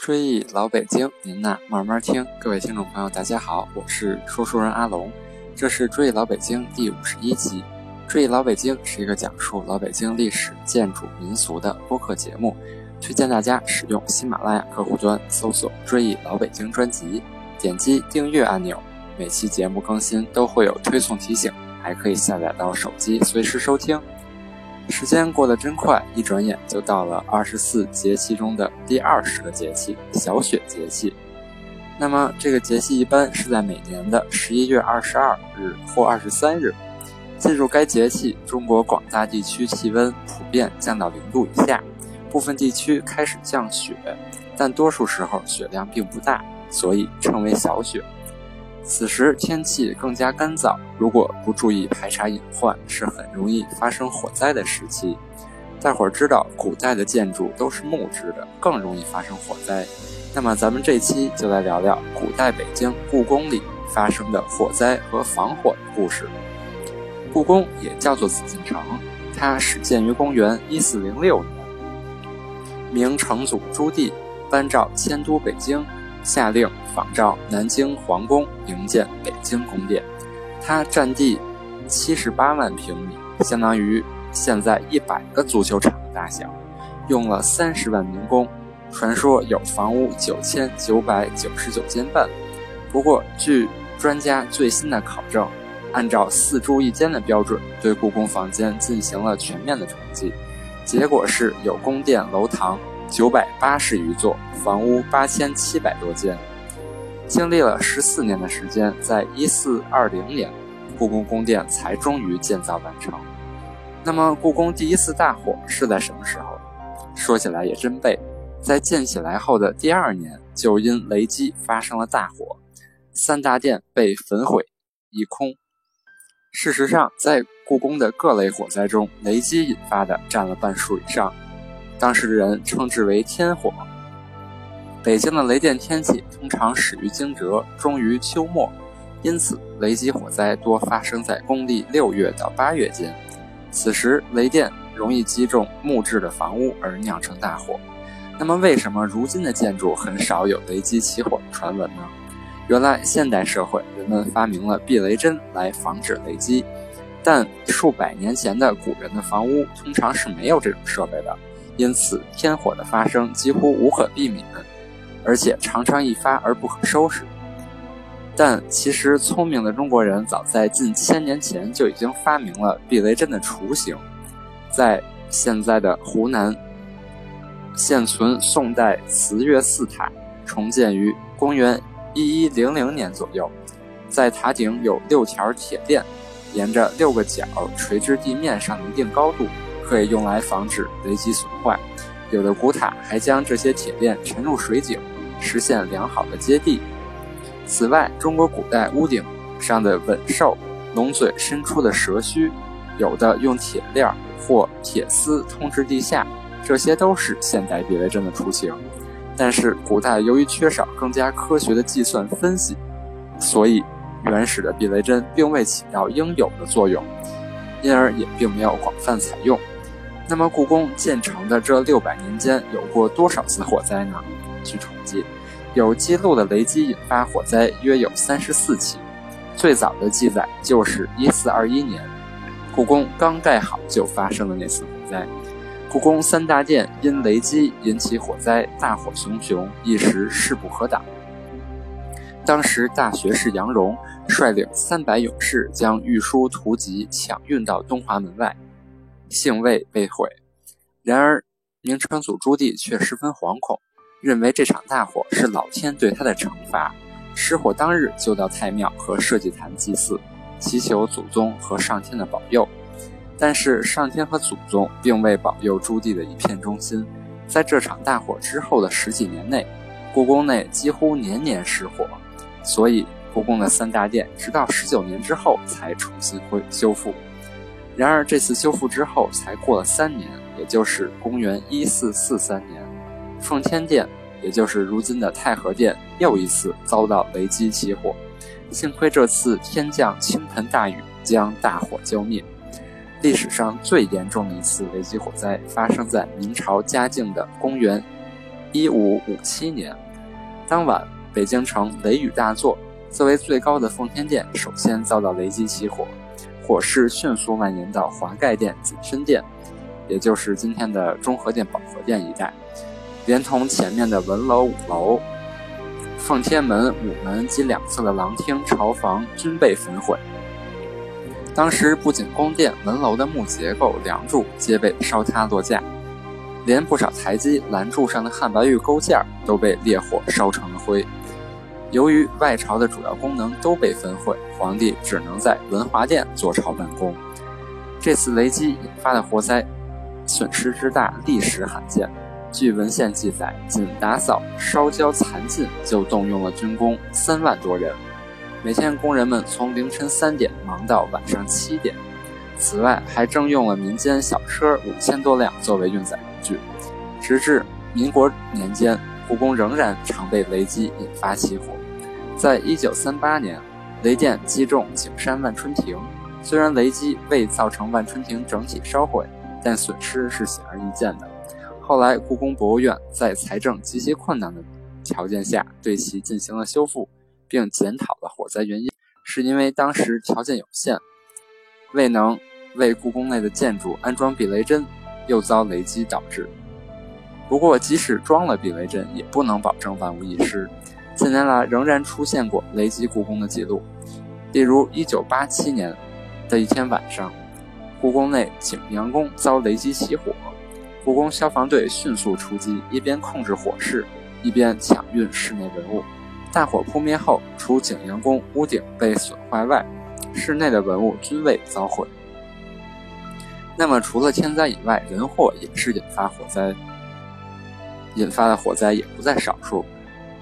追忆老北京，您呐慢慢听。各位听众朋友，大家好，我是说书人阿龙，这是追忆老北京第五十一集。追忆老北京是一个讲述老北京历史、建筑、民俗的播客节目，推荐大家使用喜马拉雅客户端搜索“追忆老北京”专辑，点击订阅按钮，每期节目更新都会有推送提醒，还可以下载到手机随时收听。时间过得真快，一转眼就到了二十四节气中的第二十个节气——小雪节气。那么，这个节气一般是在每年的十一月二十二日或二十三日。进入该节气，中国广大地区气温普遍降到零度以下，部分地区开始降雪，但多数时候雪量并不大，所以称为小雪。此时天气更加干燥，如果不注意排查隐患，是很容易发生火灾的时期。大伙儿知道，古代的建筑都是木质的，更容易发生火灾。那么咱们这期就来聊聊古代北京故宫里发生的火灾和防火的故事。故宫也叫做紫禁城，它始建于公元一四零六年，明成祖朱棣颁诏迁都北京。下令仿照南京皇宫营建北京宫殿，它占地七十八万平米，相当于现在一百个足球场的大小，用了三十万民工，传说有房屋九千九百九十九间半。不过，据专家最新的考证，按照四住一间的标准，对故宫房间进行了全面的统计，结果是有宫殿楼堂。九百八十余座房屋，八千七百多间，经历了十四年的时间，在一四二零年，故宫宫殿才终于建造完成。那么，故宫第一次大火是在什么时候？说起来也真背，在建起来后的第二年，就因雷击发生了大火，三大殿被焚毁一空。事实上，在故宫的各类火灾中，雷击引发的占了半数以上。当时的人称之为天火。北京的雷电天气通常始于惊蛰，终于秋末，因此雷击火灾多发生在公历六月到八月间。此时雷电容易击中木质的房屋而酿成大火。那么，为什么如今的建筑很少有雷击起火的传闻呢？原来，现代社会人们发明了避雷针来防止雷击，但数百年前的古人的房屋通常是没有这种设备的。因此，天火的发生几乎无可避免，而且常常一发而不可收拾。但其实，聪明的中国人早在近千年前就已经发明了避雷针的雏形，在现在的湖南现存宋代慈岳寺塔，重建于公元一一零零年左右，在塔顶有六条铁链，沿着六个角垂至地面上一定高度。可以用来防止雷击损坏，有的古塔还将这些铁链沉入水井，实现良好的接地。此外，中国古代屋顶上的吻兽龙嘴伸出的蛇须，有的用铁链或铁丝通至地下，这些都是现代避雷针的雏形。但是，古代由于缺少更加科学的计算分析，所以原始的避雷针并未起到应有的作用，因而也并没有广泛采用。那么，故宫建成的这六百年间有过多少次火灾呢？据统计，有记录的雷击引发火灾约有三十四起。最早的记载就是一四二一年，故宫刚盖好就发生了那次火灾。故宫三大殿因雷击引起火灾，大火熊熊，一时势不可挡。当时大学士杨荣率领三百勇士将御书图籍抢运到东华门外。姓魏被毁，然而明成祖朱棣却十分惶恐，认为这场大火是老天对他的惩罚。失火当日就到太庙和社稷坛祭祀，祈求祖宗和上天的保佑。但是上天和祖宗并未保佑朱棣的一片忠心。在这场大火之后的十几年内，故宫内几乎年年失火，所以故宫的三大殿直到十九年之后才重新恢修复。然而，这次修复之后才过了三年，也就是公元一四四三年，奉天殿，也就是如今的太和殿，又一次遭到雷击起火。幸亏这次天降倾盆大雨，将大火浇灭。历史上最严重的一次雷击火灾发生在明朝嘉靖的公元一五五七年，当晚北京城雷雨大作，作为最高的奉天殿首先遭到雷击起火，火势迅速蔓延到华盖殿、景深殿，也就是今天的中和殿、保和殿一带，连同前面的文楼、武楼、奉天门、午门及两侧的廊厅、朝房均被焚毁。当时不仅宫殿、门楼的木结构、梁柱皆被烧塌落架。连不少台基栏柱上的汉白玉勾件都被烈火烧成了灰。由于外朝的主要功能都被焚毁，皇帝只能在文华殿坐朝办公。这次雷击引发的火灾损失之大，历史罕见。据文献记载，仅打扫烧焦残烬就动用了军工三万多人，每天工人们从凌晨三点忙到晚上七点。此外，还征用了民间小车五千多辆作为运载。工具，直至民国年间，故宫仍然常被雷击引发起火。在一九三八年，雷电击中景山万春亭，虽然雷击未造成万春亭整体烧毁，但损失是显而易见的。后来，故宫博物院在财政极其困难的条件下，对其进行了修复，并检讨了火灾原因，是因为当时条件有限，未能为故宫内的建筑安装避雷针。又遭雷击导致。不过，即使装了避雷针，也不能保证万无一失。近年来，仍然出现过雷击故宫的记录。例如，1987年的一天晚上，故宫内景阳宫遭雷击起火，故宫消防队迅速出击，一边控制火势，一边抢运室内文物。大火扑灭后，除景阳宫屋顶被损坏外，室内的文物均未遭毁。那么，除了天灾以外，人祸也是引发火灾，引发的火灾也不在少数。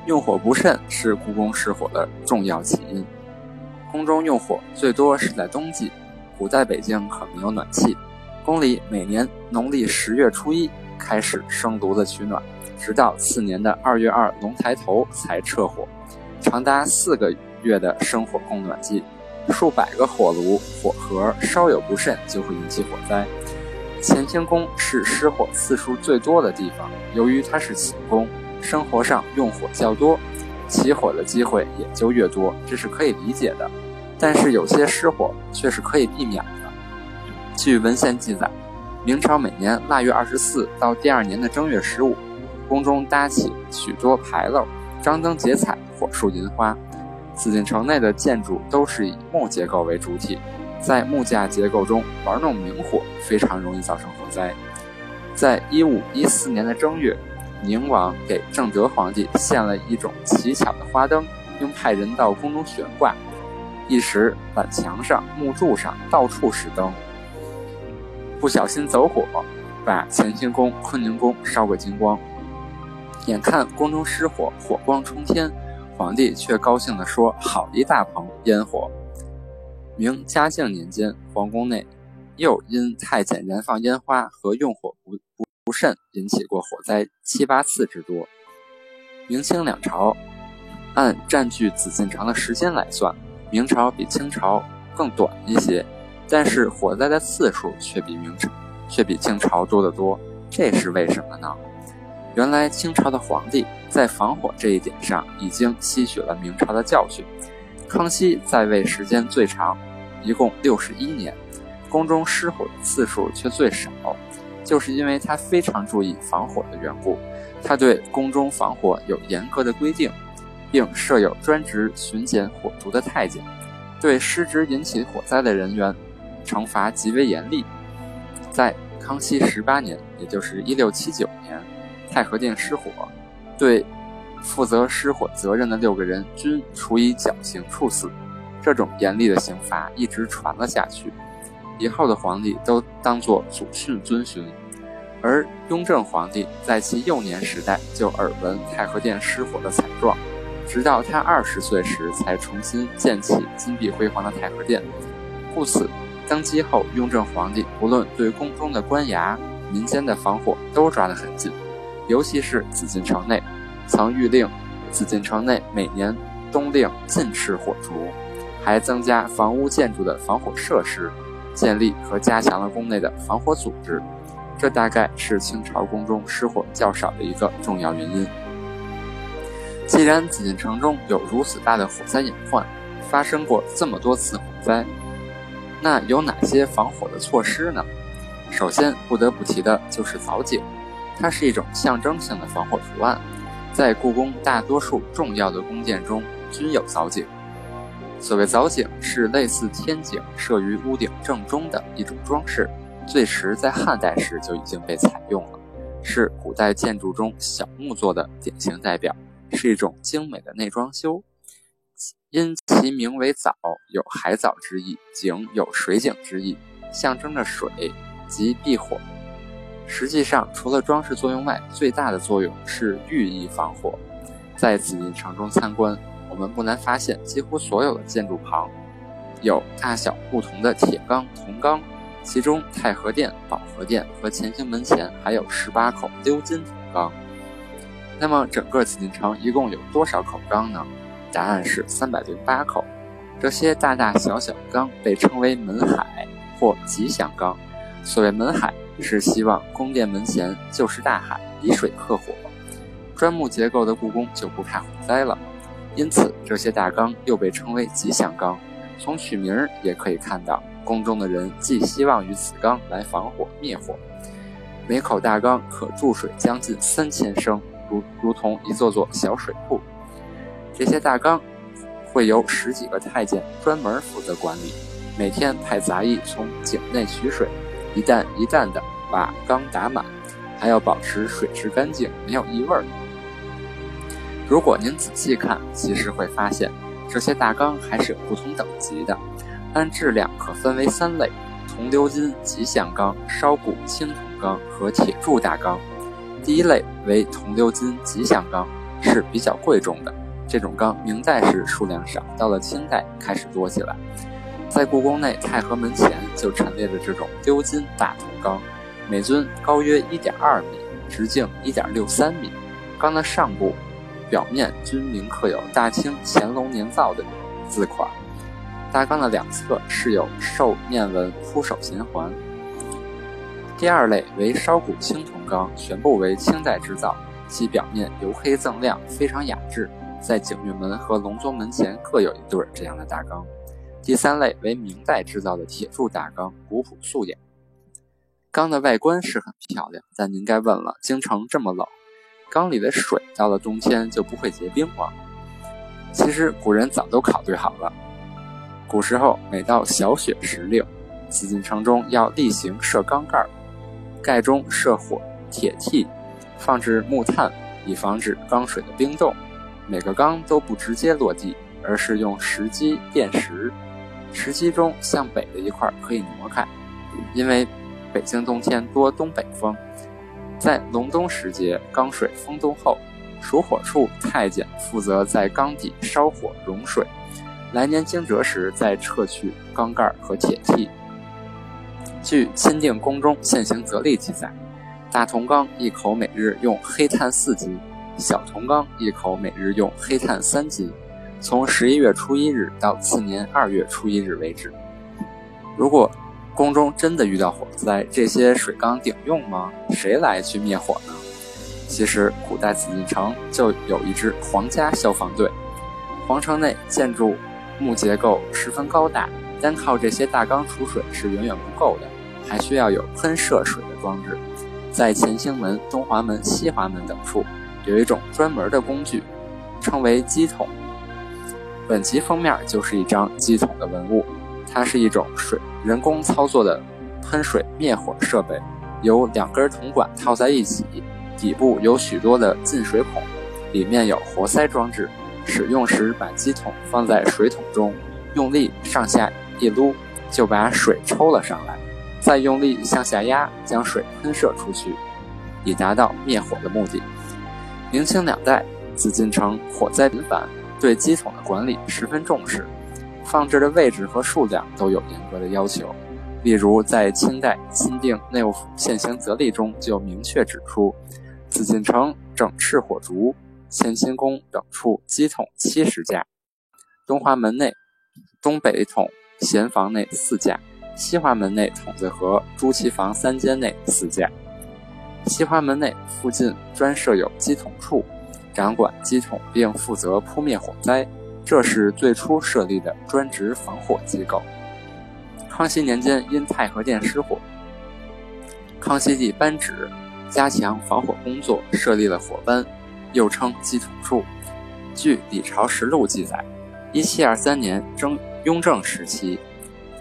用火不慎是故宫失火的重要起因。宫中用火最多是在冬季，古代北京可没有暖气，宫里每年农历十月初一开始生炉子取暖，直到次年的二月二龙抬头才撤火，长达四个月的生火供暖季。数百个火炉、火盒，稍有不慎就会引起火灾。乾清宫是失火次数最多的地方，由于它是寝宫，生活上用火较多，起火的机会也就越多，这是可以理解的。但是有些失火却是可以避免的。据文献记载，明朝每年腊月二十四到第二年的正月十五，宫中搭起许多牌楼，张灯结彩，火树银花。紫禁城内的建筑都是以木结构为主体，在木架结构中玩弄明火，非常容易造成火灾。在一五一四年的正月，宁王给正德皇帝献了一种奇巧的花灯，并派人到宫中悬挂，一时板墙上、木柱上到处是灯，不小心走火，把乾清宫、坤宁宫烧个精光。眼看宫中失火，火光冲天。皇帝却高兴地说：“好一大棚烟火！”明嘉靖年间，皇宫内又因太监燃放烟花和用火不不慎，引起过火灾七八次之多。明清两朝按占据紫禁城的时间来算，明朝比清朝更短一些，但是火灾的次数却比明朝却比清朝多得多。这是为什么呢？原来清朝的皇帝在防火这一点上已经吸取了明朝的教训。康熙在位时间最长，一共六十一年，宫中失火的次数却最少，就是因为他非常注意防火的缘故。他对宫中防火有严格的规定，并设有专职巡检火烛的太监，对失职引起火灾的人员惩罚极为严厉。在康熙十八年，也就是一六七九年。太和殿失火，对负责失火责任的六个人均处以绞刑处死。这种严厉的刑罚一直传了下去，以后的皇帝都当作祖训遵循。而雍正皇帝在其幼年时代就耳闻太和殿失火的惨状，直到他二十岁时才重新建起金碧辉煌的太和殿。故此，登基后，雍正皇帝无论对宫中的官衙、民间的防火都抓得很紧。尤其是紫禁城内，曾谕令紫禁城内每年冬令禁吃火烛，还增加房屋建筑的防火设施，建立和加强了宫内的防火组织。这大概是清朝宫中失火较少的一个重要原因。既然紫禁城中有如此大的火灾隐患，发生过这么多次火灾，那有哪些防火的措施呢？首先不得不提的就是藻井，它是一种象征性的防火图案，在故宫大多数重要的宫殿中均有藻井。所谓藻井，是类似天井设于屋顶正中的一种装饰，最迟在汉代时就已经被采用了，是古代建筑中小木做的典型代表，是一种精美的内装修。因其名为藻，有海藻之意；井有水井之意，象征着水及避火。实际上，除了装饰作用外，最大的作用是寓意防火。在紫禁城中参观。我们不难发现，几乎所有的建筑旁有大小不同的铁缸、铜缸，其中太和殿、保和殿和乾清门前还有十八口鎏金铜缸。那么，整个紫禁城一共有多少口缸呢？答案是三百零八口。这些大大小小的缸被称为门海或吉祥缸。所谓门海，是希望宫殿门前就是大海，以水克火。砖木结构的故宫就不怕火灾了。因此，这些大缸又被称为吉祥缸。从取名儿也可以看到，宫中的人寄希望于此缸来防火灭火。每口大缸可注水将近三千升，如如同一座座小水库。这些大缸会由十几个太监专门负责管理，每天派杂役从井内取水，一担一担的把缸打满，还要保持水质干净，没有异味儿。如果您仔细看，其实会发现这些大缸还是有不同等级的，按质量可分为三类：铜鎏金吉祥缸、烧骨青铜缸和铁铸大缸。第一类为铜鎏金吉祥缸，是比较贵重的。这种缸明代时数量少，到了清代开始多起来。在故宫内太和门前就陈列着这种鎏金大铜缸，每尊高约一点二米，直径一点六三米。缸的上部。表面均铭刻有大清乾隆年造的字款，大缸的两侧饰有兽面纹铺首衔环。第二类为烧骨青铜缸，全部为清代制造，其表面黝黑锃亮，非常雅致。在景运门和隆宗门前各有一对这样的大缸。第三类为明代制造的铁铸大缸，古朴素雅。缸的外观是很漂亮，但您该问了：京城这么冷？缸里的水到了冬天就不会结冰吗？其实古人早都考虑好了。古时候每到小雪时令，紫禁城中要例行设缸盖，盖中设火铁器，放置木炭，以防止缸水的冰冻。每个缸都不直接落地，而是用石基垫实，石基中向北的一块可以挪开，因为北京冬天多东北风。在隆冬时节，缸水封冻后，属火处太监负责在缸底烧火融水，来年惊蛰时再撤去缸盖和铁屉。据钦定宫中现行则例记载，大铜缸一口每日用黑炭四斤，小铜缸一口每日用黑炭三斤，从十一月初一日到次年二月初一日为止。如果宫中真的遇到火灾，这些水缸顶用吗？谁来去灭火呢？其实，古代紫禁城就有一支皇家消防队。皇城内建筑木结构十分高大，单靠这些大缸储水是远远不够的，还需要有喷射水的装置。在乾清门、东华门、西华门等处，有一种专门的工具，称为机桶。本集封面就是一张机桶的文物。它是一种水人工操作的喷水灭火设备，由两根铜管套在一起，底部有许多的进水孔，里面有活塞装置。使用时把机桶放在水桶中，用力上下一撸，就把水抽了上来，再用力向下压，将水喷射出去，以达到灭火的目的。明清两代，紫禁城火灾频繁，对机筒的管理十分重视。放置的位置和数量都有严格的要求，例如在清代钦定内务府现行则例中就明确指出，紫禁城整赤火烛、乾清宫等处机筒七十架，东华门内东北筒闲房内四架，西华门内筒子和朱旗房三间内四架，西华门内附近专设有机统处，掌管机统并负责扑灭火灾。这是最初设立的专职防火机构。康熙年间因太和殿失火，康熙帝颁旨加强防火工作，设立了火班，又称机统处。据《李朝实录》记载，一七二三年征雍正时期，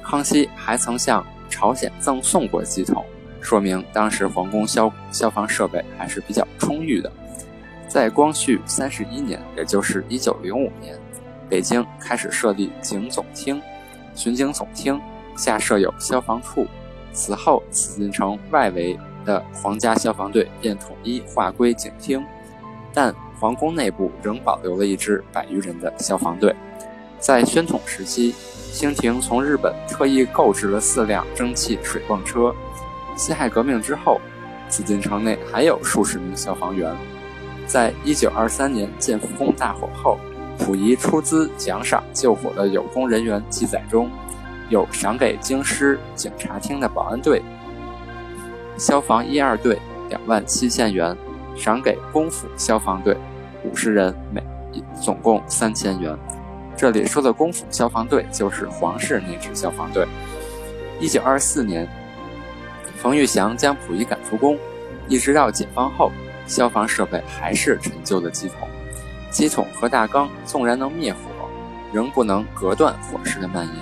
康熙还曾向朝鲜赠送过机统。说明当时皇宫消消防设备还是比较充裕的。在光绪三十一年，也就是一九零五年，北京开始设立警总厅、巡警总厅，下设有消防处。此后，紫禁城外围的皇家消防队便统一划归警厅，但皇宫内部仍保留了一支百余人的消防队。在宣统时期，清廷从日本特意购置了四辆蒸汽水泵车。辛亥革命之后，紫禁城内还有数十名消防员。在一九二三年建福宫大火后，溥仪出资奖赏救火的有功人员记载中，有赏给京师警察厅的保安队、消防一二队两万七千元，赏给公府消防队五十人，每总共三千元。这里说的公府消防队就是皇室那支消防队。一九二四年。冯玉祥将溥仪赶出宫，一直到解放后，消防设备还是陈旧的机桶。机桶和大缸纵然能灭火，仍不能隔断火势的蔓延。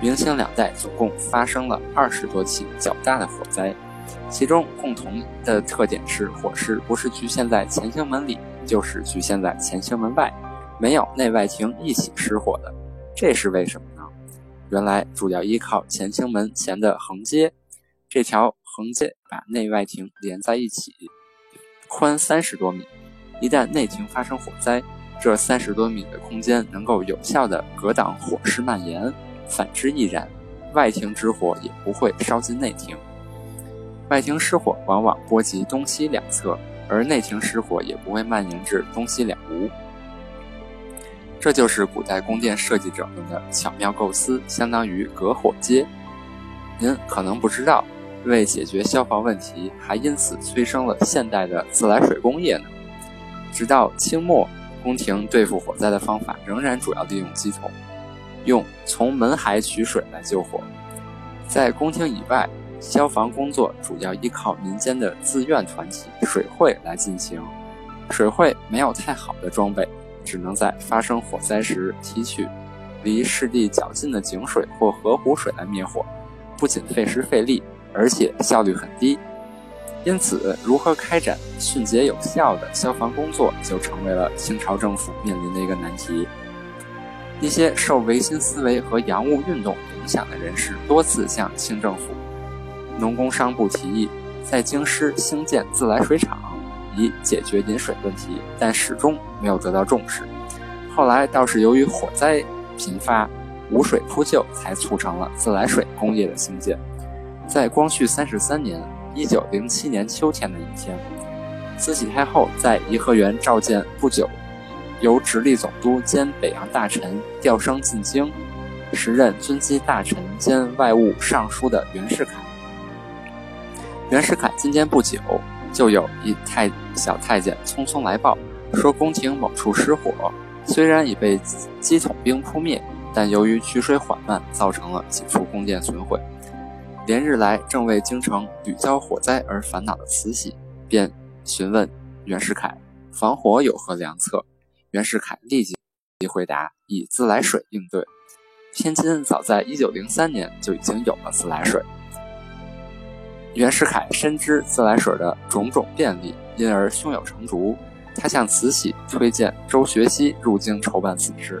明清两代总共发生了二十多起较大的火灾，其中共同的特点是火势不是局限在乾清门里，就是局限在乾清门外，没有内外庭一起失火的。这是为什么呢？原来主要依靠乾清门前的横街。这条横街把内外庭连在一起，宽三十多米。一旦内庭发生火灾，这三十多米的空间能够有效地隔挡火势蔓延。反之亦然，外庭之火也不会烧进内庭。外庭失火往往波及东西两侧，而内庭失火也不会蔓延至东西两屋。这就是古代宫殿设计者们的巧妙构思，相当于隔火街。您可能不知道。为解决消防问题，还因此催生了现代的自来水工业呢。直到清末，宫廷对付火灾的方法仍然主要利用机桶，用从门海取水来救火。在宫廷以外，消防工作主要依靠民间的自愿团体水会来进行。水会没有太好的装备，只能在发生火灾时提取离市地较近的井水或河湖水来灭火，不仅费时费力。而且效率很低，因此，如何开展迅捷有效的消防工作，就成为了清朝政府面临的一个难题。一些受维新思维和洋务运动影响的人士，多次向清政府、农工商部提议，在京师兴建自来水厂，以解决饮水问题，但始终没有得到重视。后来倒是由于火灾频发，无水扑救，才促成了自来水工业的兴建。在光绪三十三年（一九零七年）秋天的一天，慈禧太后在颐和园召见不久由直隶总督兼北洋大臣调升进京，时任军机大臣兼外务尚书的袁世凯。袁世凯进见不久，就有一太小太监匆匆来报，说宫廷某处失火，虽然已被机统兵扑灭，但由于取水缓慢，造成了几处宫殿损毁。连日来正为京城屡遭火灾而烦恼的慈禧，便询问袁世凯防火有何良策。袁世凯立即回答：以自来水应对。天津早在1903年就已经有了自来水。袁世凯深知自来水的种种便利，因而胸有成竹。他向慈禧推荐周学熙入京筹办此事。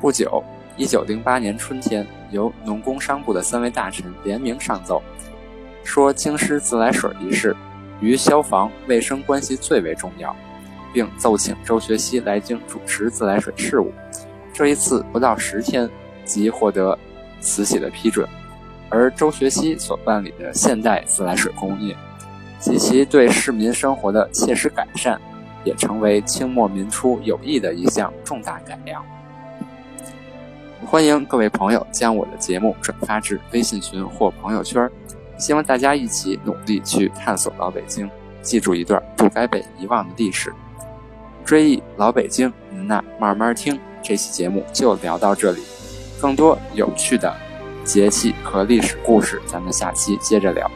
不久。一九零八年春天，由农工商部的三位大臣联名上奏，说京师自来水一事与消防卫生关系最为重要，并奏请周学熙来京主持自来水事务。这一次不到十天，即获得慈禧的批准。而周学熙所办理的现代自来水工业及其对市民生活的切实改善，也成为清末民初有益的一项重大改良。欢迎各位朋友将我的节目转发至微信群或朋友圈，希望大家一起努力去探索老北京。记住一段不该被遗忘的历史。追忆老北京，您呐慢慢听。这期节目就聊到这里，更多有趣的节气和历史故事，咱们下期接着聊。